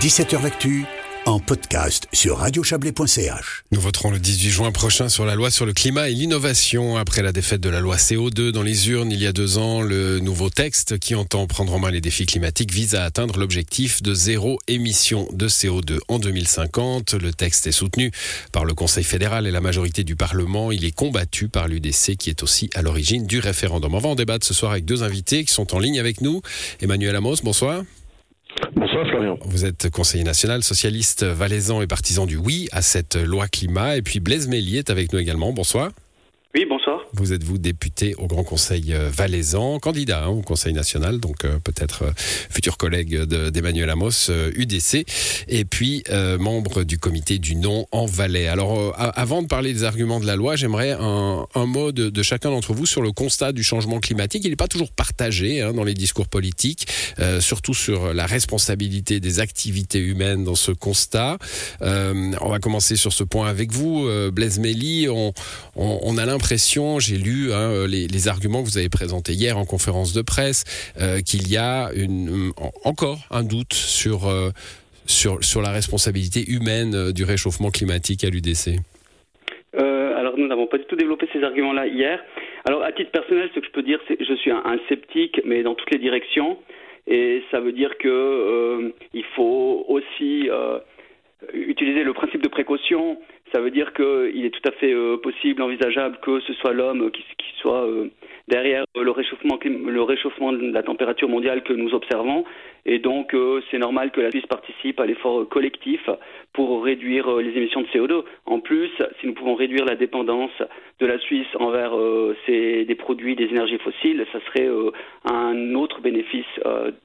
17h L'actu en podcast sur radiochablais.ch. Nous voterons le 18 juin prochain sur la loi sur le climat et l'innovation. Après la défaite de la loi CO2 dans les urnes il y a deux ans, le nouveau texte qui entend prendre en main les défis climatiques vise à atteindre l'objectif de zéro émission de CO2 en 2050. Le texte est soutenu par le Conseil fédéral et la majorité du Parlement. Il est combattu par l'UDC qui est aussi à l'origine du référendum. On va en débattre ce soir avec deux invités qui sont en ligne avec nous. Emmanuel Amos, bonsoir. Bonsoir Florian. Vous êtes conseiller national socialiste valaisan et partisan du oui à cette loi climat. Et puis Blaise Mélier est avec nous également. Bonsoir. Oui, bonsoir. Vous êtes vous député au Grand Conseil euh, valaisan, candidat hein, au Conseil national, donc euh, peut-être euh, futur collègue d'Emmanuel Amos, UDC, et puis membre du comité du non en Valais. Alors, avant de parler des arguments de la loi, j'aimerais un, mot de, chacun d'entre vous sur le constat du changement climatique. Il n'est pas toujours partagé hein, dans les discours politiques, surtout sur la responsabilité des activités humaines dans ce constat. on va commencer sur ce point avec vous, Blaise Méli. On, on, on a l'impression l'impression, j'ai lu hein, euh, les, arguments que vous avez présentés hier en conférence de presse, euh, qu'il y a encore un doute sur, euh, sur, sur la responsabilité humaine du réchauffement climatique à l'UDC. alors nous n'avons pas du tout développé ces arguments-là hier. Alors à titre personnel, ce que je peux dire, c'est que je suis un, sceptique, mais dans toutes les directions. Et ça veut dire que il faut aussi utiliser le principe de précaution ça veut dire qu'il est tout à fait euh, possible, envisageable que ce soit l'homme qui, soit euh, derrière le réchauffement, le réchauffement de la température mondiale que nous observons. Et donc, euh, c'est normal que la Suisse participe à l'effort collectif pour réduire les émissions de CO2. En plus, si nous pouvons réduire la dépendance de la Suisse envers ces, des produits des énergies fossiles, ça serait un autre bénéfice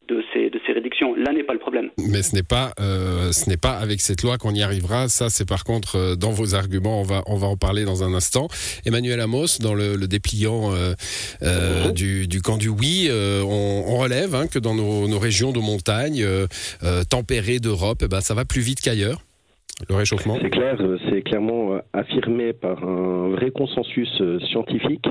de, ces, de ces réductions. Là n'est pas le problème. Mais ce n'est pas, ce n'est pas avec cette loi qu'on y arrivera. Ça, c'est par contre dans vos arguments. On va, on va en parler dans un instant. Emmanuel Amos, dans le, dépliant euh, euh, du, camp du oui, euh, on, relève hein, que dans nos, régions de montagne tempérées d'Europe, eh ben, ça va plus vite qu'ailleurs. Le réchauffement C'est clair, c'est clairement affirmé par un vrai consensus scientifique.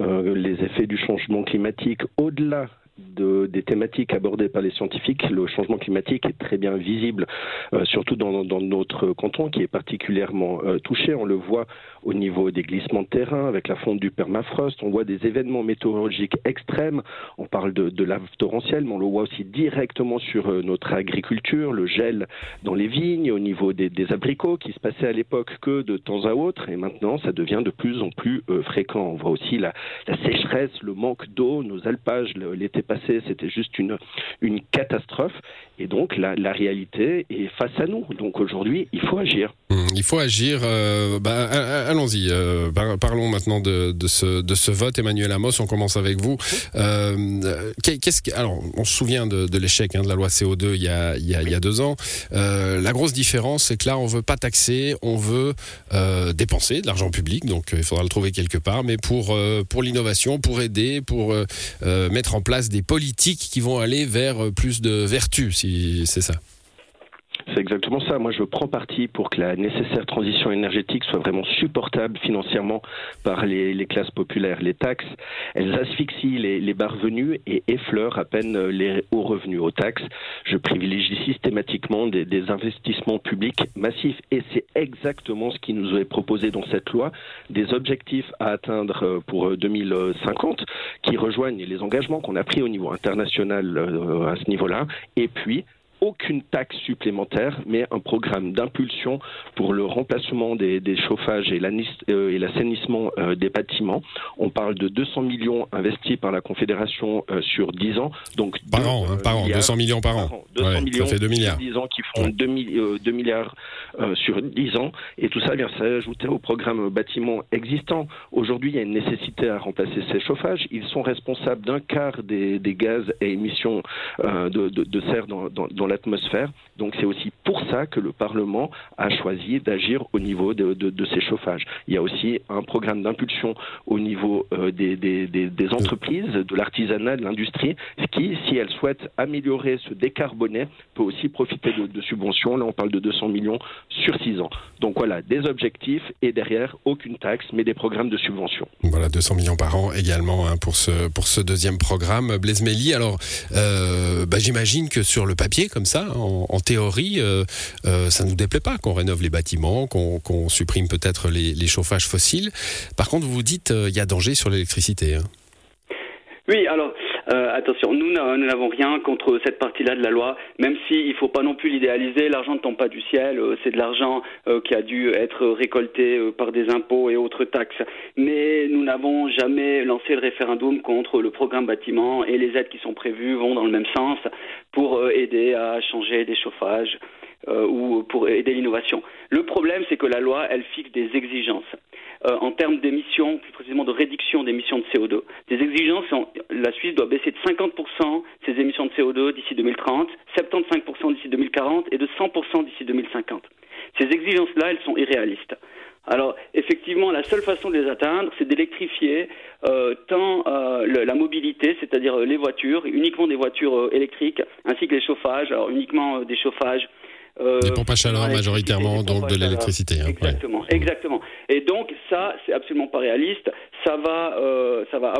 les effets du changement climatique, au-delà de, des thématiques abordées par les scientifiques, le changement climatique est très bien visible, euh, surtout dans, notre canton qui est particulièrement euh, touché. On le voit au niveau des glissements de terrain avec la fonte du permafrost. On voit des événements météorologiques extrêmes. On parle de, de lave torrentielle, mais on le voit aussi directement sur euh, notre agriculture, le gel dans les vignes, au niveau des, abricots qui se passait à l'époque que de temps à autre, et maintenant ça devient de plus en plus fréquent. On voit aussi la sécheresse, le manque d'eau, nos alpages l'été passé, c'était juste une, une catastrophe. Et donc, la, réalité est face à nous. Donc, aujourd'hui, il faut agir. Mmh, il faut agir. Euh, bah, allons-y. Euh, parlons maintenant de, ce, de ce vote. Emmanuel Amos, on commence avec vous. Euh, qu'est-ce que, alors, on se souvient de, l'échec hein, de la loi CO2 il y a, il y a, deux ans. la grosse différence, c'est que là, on veut pas taxer, on veut dépenser de l'argent public. Donc, il faudra le trouver quelque part. Mais pour, pour l'innovation, pour aider, pour mettre en place des qui vont aller vers plus de vertu, si c'est ça. C'est exactement ça. Moi, je prends parti pour que la nécessaire transition énergétique soit vraiment supportable financièrement par les, classes populaires. Les taxes, elles asphyxient les, bas revenus et effleurent à peine les hauts revenus. Aux taxes, je privilégie systématiquement des, investissements publics massifs. Et c'est exactement ce qui nous est proposé dans cette loi. Des objectifs à atteindre pour 2050 qui rejoignent les engagements qu'on a pris au niveau international euh, à ce niveau-là. Et puis, aucune taxe supplémentaire, mais un programme d'impulsion pour le remplacement des, chauffages et euh, l'assainissement euh, des bâtiments. On parle de 200 millions investis par la Confédération euh, sur 10 ans. Donc par an, hein, par an, 200 millions par an. 200 millions ça fait 2 milliards. 10 ans qui font 2, milliards sur 10 ans. Et tout ça vient s'ajouter au programme bâtiment existant. Aujourd'hui, il y a une nécessité à remplacer ces chauffages. Ils sont responsables d'un quart des, gaz et émissions de, serre dans, dans, dans l'atmosphère. Donc c'est aussi pour ça que le Parlement a choisi d'agir au niveau de, ces chauffages. Il y a aussi un programme d'impulsion au niveau euh, des, des, entreprises, de l'artisanat, de l'industrie, qui, si elles souhaitent améliorer, se décarboner, peut aussi profiter de, subventions. Là, on parle de 200 millions sur 6 ans. Donc voilà, des objectifs et derrière, aucune taxe, mais des programmes de subvention. Voilà, 200 millions par an également hein, pour, ce, pour ce deuxième programme. Blaise Méli, alors euh, bah, j'imagine que sur le papier, comme ça, en, théorie, euh, euh, ça ne nous déplaît pas qu'on rénove les bâtiments, qu'on supprime peut-être les, chauffages fossiles. Par contre, vous vous dites, il y a danger sur l'électricité. Hein. Oui, alors euh, attention, nous n'avons rien contre cette partie-là de la loi, même s'il ne faut pas non plus l'idéaliser, l'argent ne tombe pas du ciel, euh, c'est de l'argent euh, qui a dû être récolté par des impôts et autres taxes. Mais nous n'avons jamais lancé le référendum contre le programme bâtiment et les aides qui sont prévues vont dans le même sens pour aider à changer des chauffages. ou pour aider l'innovation. Le problème, c'est que la loi, elle fixe des exigences. Euh, en termes d'émissions, plus précisément de réduction d'émissions de CO2. Des exigences, la Suisse doit baisser de 50% ses émissions de CO2 d'ici 2030, 75% d'ici 2040 et de 100% d'ici 2050. Ces exigences-là, elles sont irréalistes. Alors, effectivement, la seule façon de les atteindre, c'est d'électrifier euh, tant euh, la mobilité, c'est-à-dire les voitures, uniquement des voitures électriques, ainsi que les chauffages, alors uniquement des chauffages euh, des pompes à chaleur majoritairement, donc de l'électricité. Hein, exactement, exactement. Et donc ça, c'est absolument pas réaliste. Ça va, euh, ça va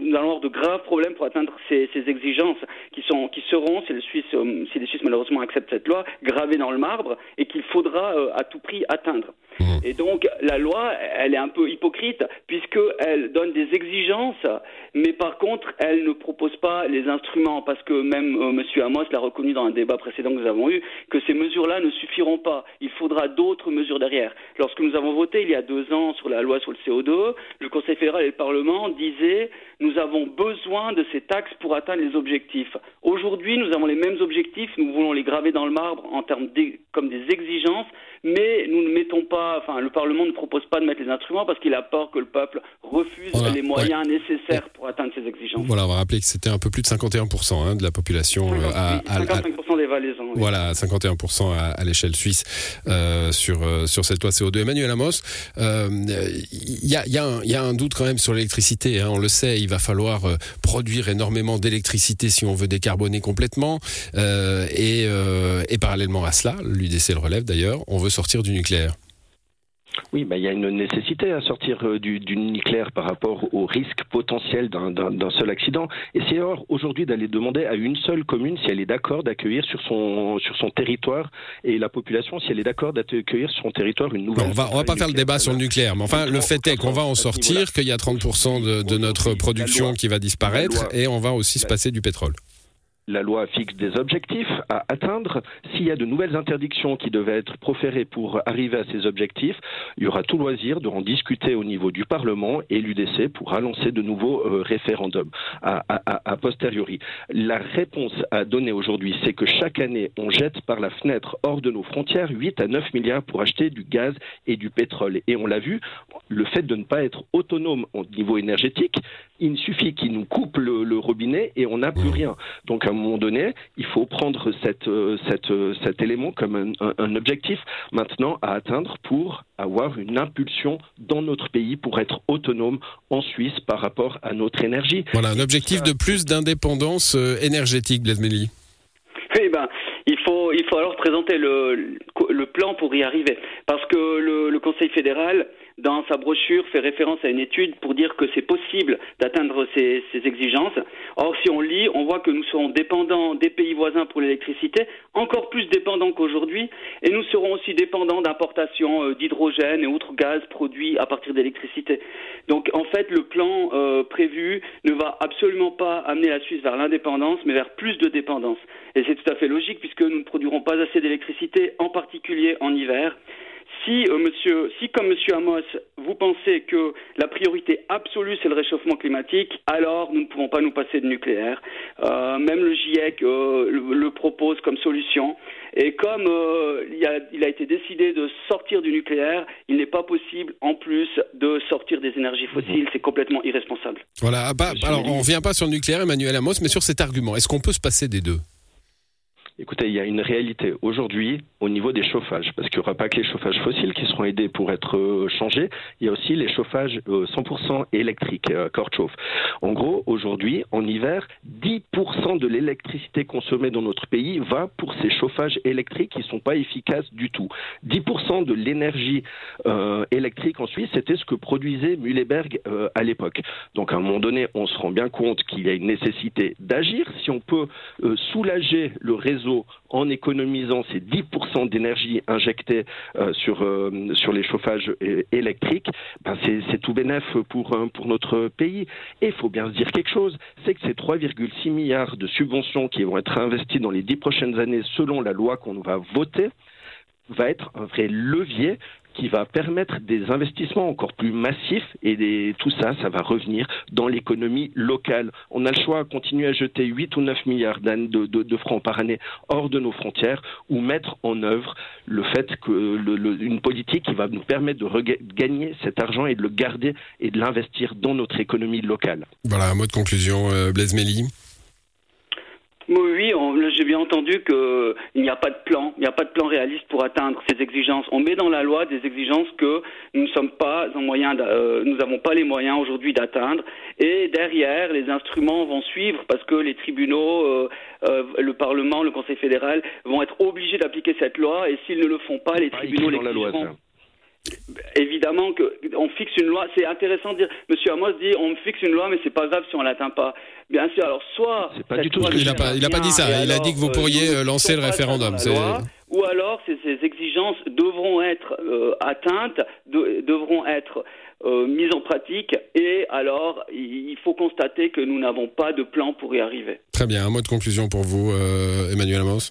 nous allons avoir de graves problèmes pour atteindre ces, ces exigences qui, sont, qui seront, si les, Suisses, euh, si les Suisses malheureusement acceptent cette loi, gravées dans le marbre et qu'il faudra euh, à tout prix atteindre. Mmh. Et donc la loi, elle est un peu hypocrite puisqu'elle donne des exigences, mais par contre, elle ne propose pas les instruments parce que même euh, M. Amos l'a reconnu dans un débat précédent que nous avons eu, que ces mesures-là ne suffiront pas. Il faudra d'autres mesures derrière. Lorsque nous avons voté il y a deux ans sur la loi sur le CO2, le Conseil fédéral et le Parlement disaient nous avons besoin de ces taxes pour atteindre les objectifs. Aujourd'hui, nous avons les mêmes objectifs, nous voulons les graver dans le marbre en termes comme des exigences, mais nous ne mettons pas, enfin, le Parlement ne propose pas de mettre les instruments parce qu'il a peur que le peuple refuse les moyens nécessaires pour atteindre ces exigences. Voilà, on va rappeler que c'était un peu plus de 51% hein, de la population. 55% euh, des Valaisans. Voilà, 51% à, l'échelle suisse euh, sur, euh, sur cette loi CO2. Emmanuel Amos, il y, a, y, y, a, un doute quand même sur l'électricité, hein, on le sait, il va falloir produire énormément d'électricité si on veut décarboner complètement. et, et parallèlement à cela, l'UDC le relève d'ailleurs, on veut sortir du nucléaire oui, bah, il y a une nécessité à sortir euh, du, nucléaire par rapport au risque potentiel d'un seul accident. Et c'est aujourd'hui d'aller demander à une seule commune si elle est d'accord d'accueillir sur son, sur son territoire et la population si elle est d'accord d'accueillir sur son territoire une nouvelle. on va, on va pas faire le débat sur le nucléaire, mais enfin, le fait est qu'on va en sortir, qu'il y a 30% de, de notre production qui va disparaître et on va aussi se passer du pétrole la loi fixe des objectifs à atteindre. S'il y a de nouvelles interdictions qui devaient être proférées pour arriver à ces objectifs, il y aura tout loisir de en discuter au niveau du Parlement et l'UDC pour lancer de nouveaux euh, référendums à, posteriori. La réponse à donner aujourd'hui, c'est que chaque année, on jette par la fenêtre hors de nos frontières 8 à 9 milliards pour acheter du gaz et du pétrole. Et on l'a vu, le fait de ne pas être autonome au niveau énergétique, il suffit qu'il nous coupe le, robinet et on n'a plus rien. Donc à un moment donné, il faut prendre cette, euh, cette, euh, cet élément comme un, objectif maintenant à atteindre pour avoir une impulsion dans notre pays pour être autonome en Suisse par rapport à notre énergie. Voilà, un objectif de plus d'indépendance euh, énergétique, Blaise Méli. Eh ben, il faut, il faut alors présenter le, le plan pour y arriver. Parce que le, le Conseil fédéral dans sa brochure, fait référence à une étude pour dire que c'est possible d'atteindre ces, exigences. Or, si on lit, on voit que nous serons dépendants des pays voisins pour l'électricité, encore plus dépendants qu'aujourd'hui, et nous serons aussi dépendants d'importations euh, d'hydrogène et autres gaz produits à partir d'électricité. Donc, en fait, le plan euh, prévu ne va absolument pas amener la Suisse vers l'indépendance, mais vers plus de dépendance. Et c'est tout à fait logique puisque nous ne produirons pas assez d'électricité, en particulier en hiver. Si, euh, monsieur, si, comme Monsieur Amos, vous pensez que la priorité absolue c'est le réchauffement climatique, alors nous ne pouvons pas nous passer de nucléaire. Euh, même le GIEC euh, le, propose comme solution. Et comme il a, il, a, été décidé de sortir du nucléaire, il n'est pas possible, en plus, de sortir des énergies fossiles. C'est complètement irresponsable. Voilà. Ah, bah, alors, on ne revient pas sur le nucléaire, Emmanuel Amos, mais sur cet argument. Est-ce qu'on peut se passer des deux? Écoutez, il y a une réalité aujourd'hui au niveau des chauffages, parce qu'il n'y aura pas que les chauffages fossiles qui seront aidés pour être euh, changés, il y a aussi les chauffages 100% euh, électriques, euh, chauffe. En gros, aujourd'hui, en hiver, 10% de l'électricité consommée dans notre pays va pour ces chauffages électriques qui ne sont pas efficaces du tout. 10% de l'énergie électrique en Suisse, c'était ce que produisait Mühleberg à l'époque. Donc à un moment donné, on se rend bien compte qu'il y a une nécessité d'agir. Si on peut soulager le réseau en économisant ces 10% d'énergie injectée euh, sur, euh, sur les chauffages électriques, ben c'est tout bénef pour, euh, pour notre pays. Et il faut bien se dire quelque chose, c'est que ces 3,6 milliards de subventions qui vont être investies dans les 10 prochaines années selon la loi qu'on va voter, va être un vrai levier qui va permettre des investissements encore plus massifs et tout ça, ça va revenir dans l'économie locale. On a le choix de continuer à jeter 8 ou 9 milliards de, francs par année hors de nos frontières ou mettre en œuvre le fait que une politique qui va nous permettre de gagner cet argent et de le garder et de l'investir dans notre économie locale. Voilà, un mot de conclusion, euh, Blaise Méli. Oui, j'ai bien entendu qu'il n'y a pas de plan, il n'y a pas de plan réaliste pour atteindre ces exigences. On met dans la loi des exigences que nous ne sommes pas en moyen, euh, nous n'avons pas les moyens aujourd'hui d'atteindre. Et derrière, les instruments vont suivre parce que les tribunaux, euh, euh, le Parlement, le Conseil fédéral vont être obligés d'appliquer cette loi. Et s'ils ne le font pas, les tribunaux l'exigeront. Évidemment qu'on fixe une loi. C'est intéressant de dire. Monsieur Amos dit on fixe une loi, mais c'est pas grave si on l'atteint pas. Bien sûr. Alors soit. Pas du tout. Il n'a pas, il a pas dit ça. Il a dit que vous euh, pourriez euh, lancer le référendum. ou alors ces, ces, exigences devront être euh, atteintes, devront être mises en pratique, et alors il faut constater que nous n'avons pas de plan pour y arriver. Très bien. Un mot de conclusion pour vous, Emmanuel Amos.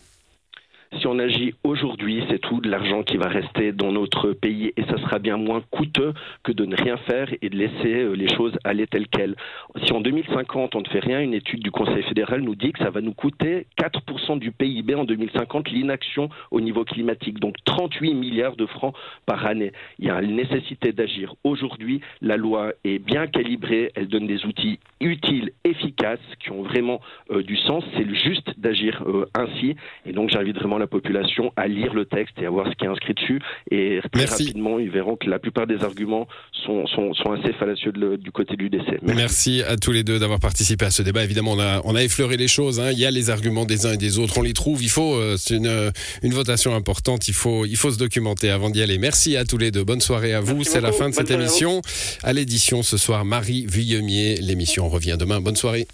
Si on agit aujourd'hui, c'est tout de l'argent qui va rester dans notre pays et ça sera bien moins coûteux que de ne rien faire et de laisser euh, les choses aller telles quelles. Si en 2050 on ne fait rien, une étude du Conseil fédéral nous dit que ça va nous coûter 4% du PIB en 2050 l'inaction au niveau climatique, donc 38 milliards de francs par année. Il y a une nécessité d'agir aujourd'hui. La loi est bien calibrée, elle donne des outils utiles, efficaces, qui ont vraiment euh, du sens. C'est juste d'agir euh, ainsi et donc j'invite vraiment la population à lire le texte et à voir ce qui est inscrit dessus. Et très rapidement, ils verront que la plupart des arguments sont, sont, sont assez fallacieux du côté du décès. Merci. à tous les deux d'avoir participé à ce débat. Évidemment, on a, on a effleuré les choses. Hein. Il y a les arguments des uns et des autres. On les trouve. Il faut, euh, c'est une, une votation importante. Il faut, il faut se documenter avant d'y aller. Merci à tous les deux. Bonne soirée à vous. C'est la fin de cette émission. À, l'édition ce soir, Marie Vuillemier. L'émission revient demain. Bonne soirée.